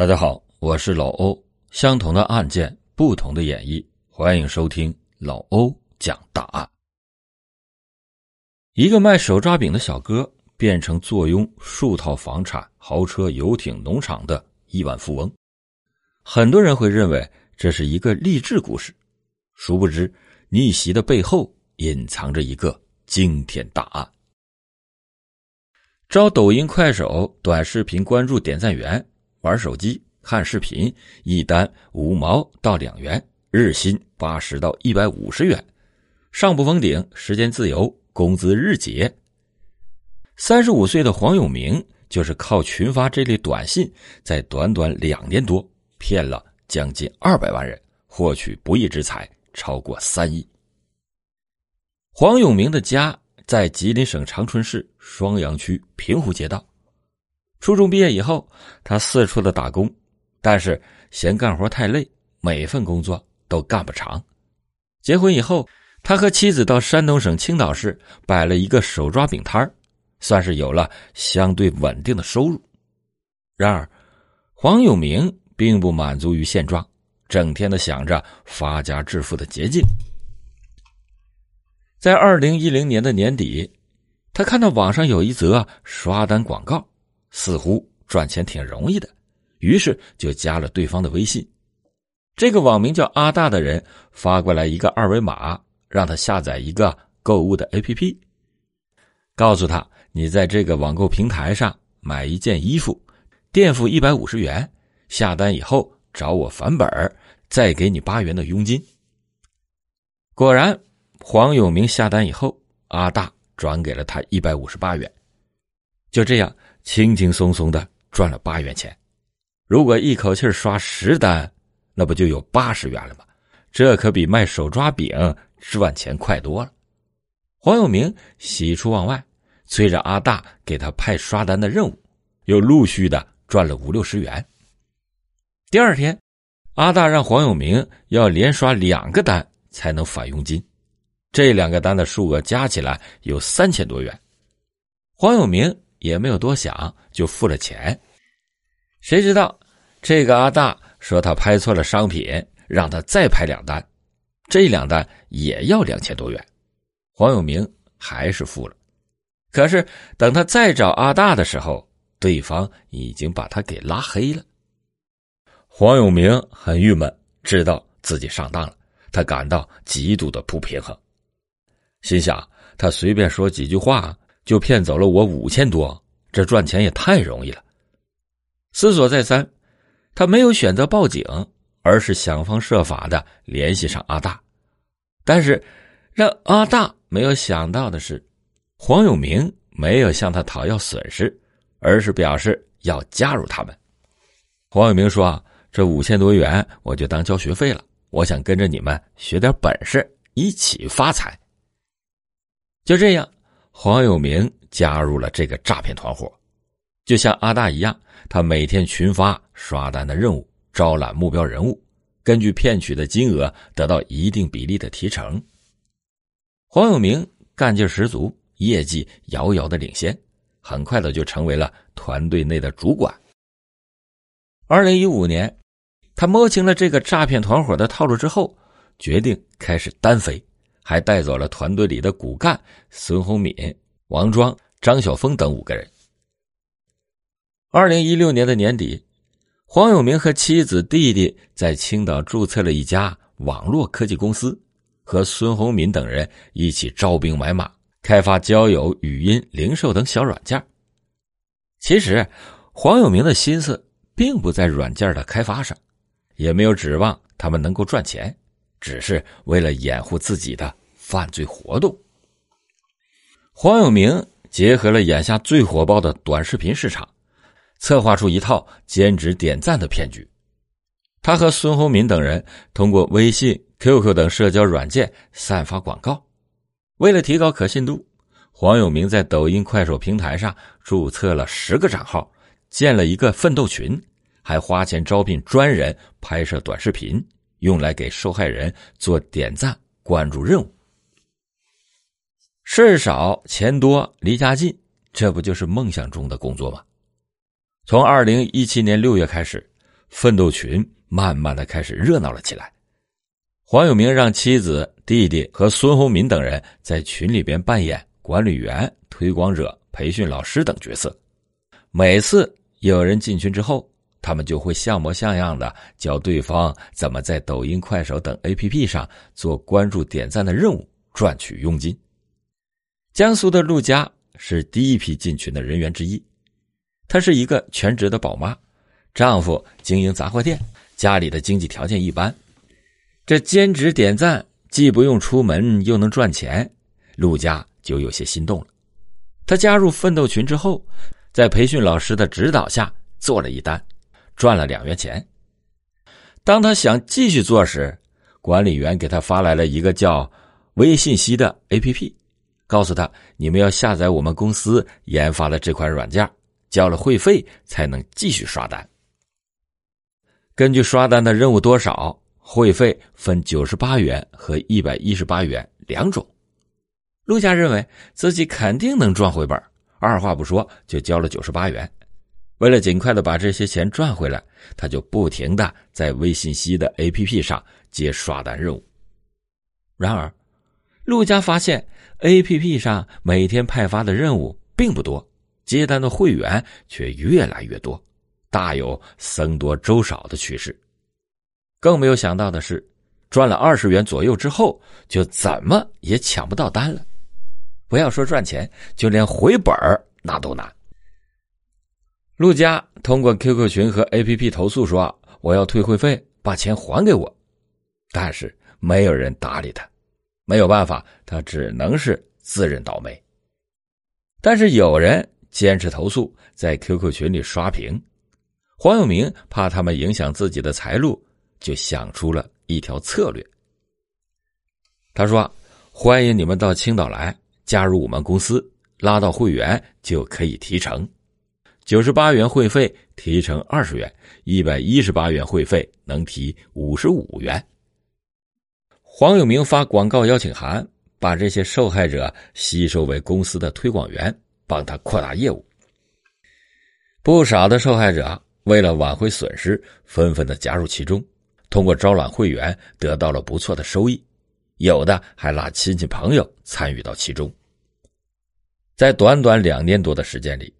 大家好，我是老欧。相同的案件，不同的演绎，欢迎收听老欧讲大案。一个卖手抓饼的小哥变成坐拥数套房产、豪车、游艇、农场的亿万富翁，很多人会认为这是一个励志故事，殊不知逆袭的背后隐藏着一个惊天大案。招抖音、快手短视频关注点赞员。玩手机看视频，一单五毛到两元，日薪八十到一百五十元，上不封顶，时间自由，工资日结。三十五岁的黄永明就是靠群发这类短信，在短短两年多骗了将近二百万人，获取不义之财超过三亿。黄永明的家在吉林省长春市双阳区平湖街道。初中毕业以后，他四处的打工，但是嫌干活太累，每份工作都干不长。结婚以后，他和妻子到山东省青岛市摆了一个手抓饼摊算是有了相对稳定的收入。然而，黄永明并不满足于现状，整天的想着发家致富的捷径。在二零一零年的年底，他看到网上有一则刷单广告。似乎赚钱挺容易的，于是就加了对方的微信。这个网名叫阿大的人发过来一个二维码，让他下载一个购物的 APP，告诉他你在这个网购平台上买一件衣服，垫付一百五十元，下单以后找我返本再给你八元的佣金。果然，黄永明下单以后，阿大转给了他一百五十八元，就这样。轻轻松松的赚了八元钱，如果一口气刷十单，那不就有八十元了吗？这可比卖手抓饼赚钱快多了。黄永明喜出望外，催着阿大给他派刷单的任务，又陆续的赚了五六十元。第二天，阿大让黄永明要连刷两个单才能返佣金，这两个单的数额加起来有三千多元。黄永明。也没有多想，就付了钱。谁知道这个阿大说他拍错了商品，让他再拍两单，这两单也要两千多元。黄永明还是付了。可是等他再找阿大的时候，对方已经把他给拉黑了。黄永明很郁闷，知道自己上当了，他感到极度的不平衡，心想他随便说几句话。就骗走了我五千多，这赚钱也太容易了。思索再三，他没有选择报警，而是想方设法的联系上阿大。但是，让阿大没有想到的是，黄永明没有向他讨要损失，而是表示要加入他们。黄永明说：“啊这五千多元我就当交学费了，我想跟着你们学点本事，一起发财。”就这样。黄永明加入了这个诈骗团伙，就像阿大一样，他每天群发刷单的任务，招揽目标人物，根据骗取的金额得到一定比例的提成。黄永明干劲十足，业绩遥遥的领先，很快的就成为了团队内的主管。二零一五年，他摸清了这个诈骗团伙的套路之后，决定开始单飞。还带走了团队里的骨干孙宏敏、王庄、张晓峰等五个人。二零一六年的年底，黄永明和妻子、弟弟在青岛注册了一家网络科技公司，和孙宏敏等人一起招兵买马，开发交友、语音、零售等小软件。其实，黄永明的心思并不在软件的开发上，也没有指望他们能够赚钱，只是为了掩护自己的。犯罪活动。黄永明结合了眼下最火爆的短视频市场，策划出一套兼职点赞的骗局。他和孙宏民等人通过微信、QQ 等社交软件散发广告。为了提高可信度，黄永明在抖音、快手平台上注册了十个账号，建了一个奋斗群，还花钱招聘专人拍摄短视频，用来给受害人做点赞、关注任务。事少钱多离家近，这不就是梦想中的工作吗？从二零一七年六月开始，奋斗群慢慢的开始热闹了起来。黄永明让妻子、弟弟和孙洪民等人在群里边扮演管理员、推广者、培训老师等角色。每次有人进群之后，他们就会像模像样的教对方怎么在抖音、快手等 APP 上做关注、点赞的任务，赚取佣金。江苏的陆家是第一批进群的人员之一，她是一个全职的宝妈，丈夫经营杂货店，家里的经济条件一般。这兼职点赞既不用出门又能赚钱，陆家就有些心动了。他加入奋斗群之后，在培训老师的指导下做了一单，赚了两元钱。当他想继续做时，管理员给他发来了一个叫“微信息”的 APP，告诉他：“你们要下载我们公司研发的这款软件，交了会费才能继续刷单。根据刷单的任务多少。”会费分九十八元和一百一十八元两种，陆家认为自己肯定能赚回本，二话不说就交了九十八元。为了尽快的把这些钱赚回来，他就不停的在微信息的 APP 上接刷单任务。然而，陆家发现 APP 上每天派发的任务并不多，接单的会员却越来越多，大有僧多粥少的趋势。更没有想到的是，赚了二十元左右之后，就怎么也抢不到单了。不要说赚钱，就连回本那都难。陆佳通过 QQ 群和 APP 投诉说：“我要退会费，把钱还给我。”但是没有人搭理他，没有办法，他只能是自认倒霉。但是有人坚持投诉，在 QQ 群里刷屏。黄永明怕他们影响自己的财路。就想出了一条策略。他说：“欢迎你们到青岛来加入我们公司，拉到会员就可以提成，九十八元会费提成二十元，一百一十八元会费能提五十五元。”黄永明发广告邀请函，把这些受害者吸收为公司的推广员，帮他扩大业务。不少的受害者为了挽回损失，纷纷的加入其中。通过招揽会员得到了不错的收益，有的还拉亲戚朋友参与到其中。在短短两年多的时间里，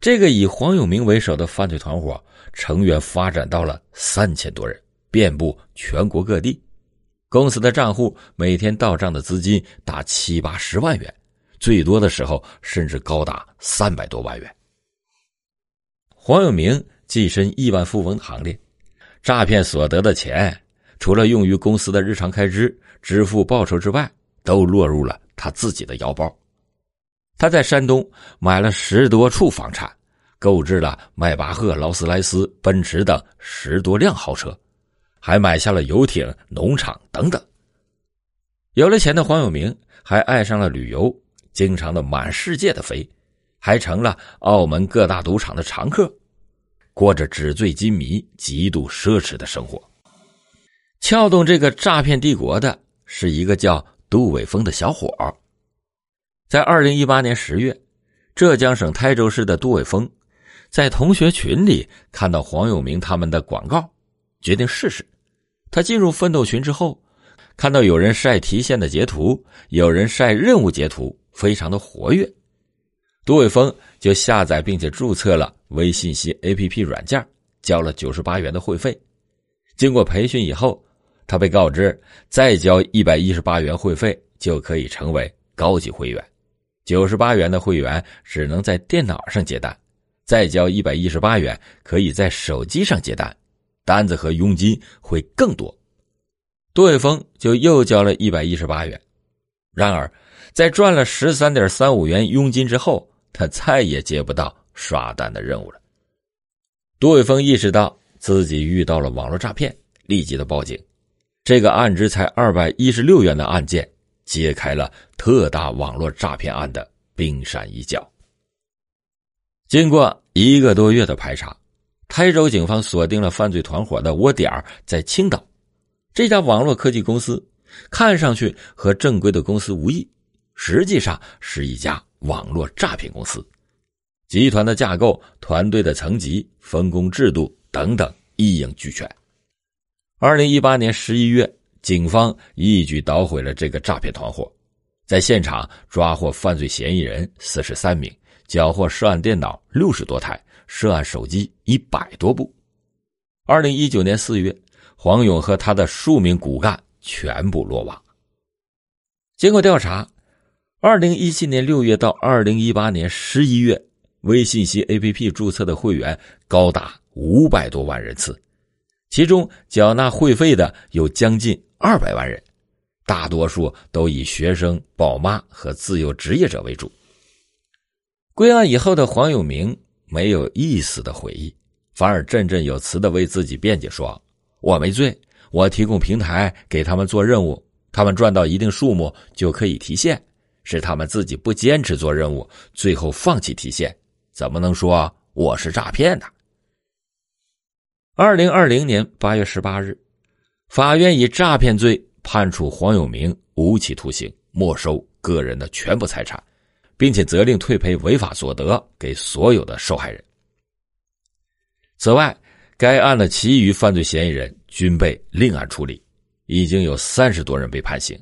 这个以黄永明为首的犯罪团伙成员发展到了三千多人，遍布全国各地。公司的账户每天到账的资金达七八十万元，最多的时候甚至高达三百多万元。黄永明跻身亿万富翁行列。诈骗所得的钱，除了用于公司的日常开支、支付报酬之外，都落入了他自己的腰包。他在山东买了十多处房产，购置了迈巴赫、劳斯莱斯、奔驰等十多辆豪车，还买下了游艇、农场等等。有了钱的黄有明还爱上了旅游，经常的满世界的飞，还成了澳门各大赌场的常客。过着纸醉金迷、极度奢侈的生活。撬动这个诈骗帝国的是一个叫杜伟峰的小伙儿在二零一八年十月，浙江省台州市的杜伟峰在同学群里看到黄永明他们的广告，决定试试。他进入奋斗群之后，看到有人晒提现的截图，有人晒任务截图，非常的活跃。杜伟峰就下载并且注册了微信息 APP 软件，交了九十八元的会费。经过培训以后，他被告知再交一百一十八元会费就可以成为高级会员。九十八元的会员只能在电脑上接单，再交一百一十八元可以在手机上接单，单子和佣金会更多。杜伟峰就又交了一百一十八元。然而，在赚了十三点三五元佣金之后，他再也接不到刷单的任务了。杜伟峰意识到自己遇到了网络诈骗，立即的报警。这个案值才二百一十六元的案件，揭开了特大网络诈骗案的冰山一角。经过一个多月的排查，台州警方锁定了犯罪团伙的窝点在青岛。这家网络科技公司看上去和正规的公司无异，实际上是一家。网络诈骗公司集团的架构、团队的层级、分工制度等等一应俱全。二零一八年十一月，警方一举捣毁了这个诈骗团伙，在现场抓获犯罪嫌疑人四十三名，缴获涉案电脑六十多台，涉案手机一百多部。二零一九年四月，黄勇和他的数名骨干全部落网。经过调查，二零一七年六月到二零一八年十一月，微信系 APP 注册的会员高达五百多万人次，其中缴纳会费的有将近二百万人，大多数都以学生、宝妈和自由职业者为主。归案以后的黄永明没有一丝的悔意，反而振振有词的为自己辩解说：“我没罪，我提供平台给他们做任务。”他们赚到一定数目就可以提现，是他们自己不坚持做任务，最后放弃提现，怎么能说我是诈骗呢？二零二零年八月十八日，法院以诈骗罪判处黄永明无期徒刑，没收个人的全部财产，并且责令退赔违法所得给所有的受害人。此外，该案的其余犯罪嫌疑人均被另案处理。已经有三十多人被判刑，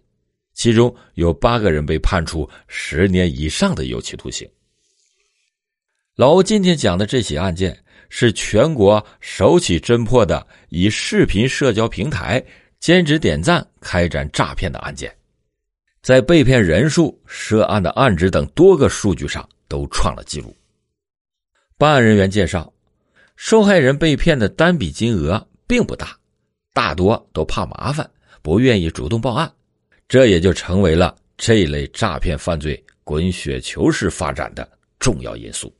其中有八个人被判处十年以上的有期徒刑。老欧今天讲的这起案件是全国首起侦破的以视频社交平台兼职点赞开展诈骗的案件，在被骗人数、涉案的案值等多个数据上都创了纪录。办案人员介绍，受害人被骗的单笔金额并不大，大多都怕麻烦。不愿意主动报案，这也就成为了这一类诈骗犯罪滚雪球式发展的重要因素。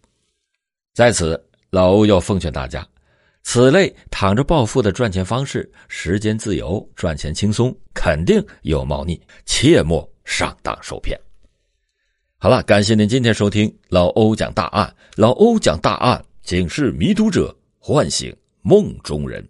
在此，老欧要奉劝大家，此类躺着暴富的赚钱方式，时间自由，赚钱轻松，肯定有猫腻，切莫上当受骗。好了，感谢您今天收听老欧讲大案，老欧讲大案，警示迷途者，唤醒梦中人。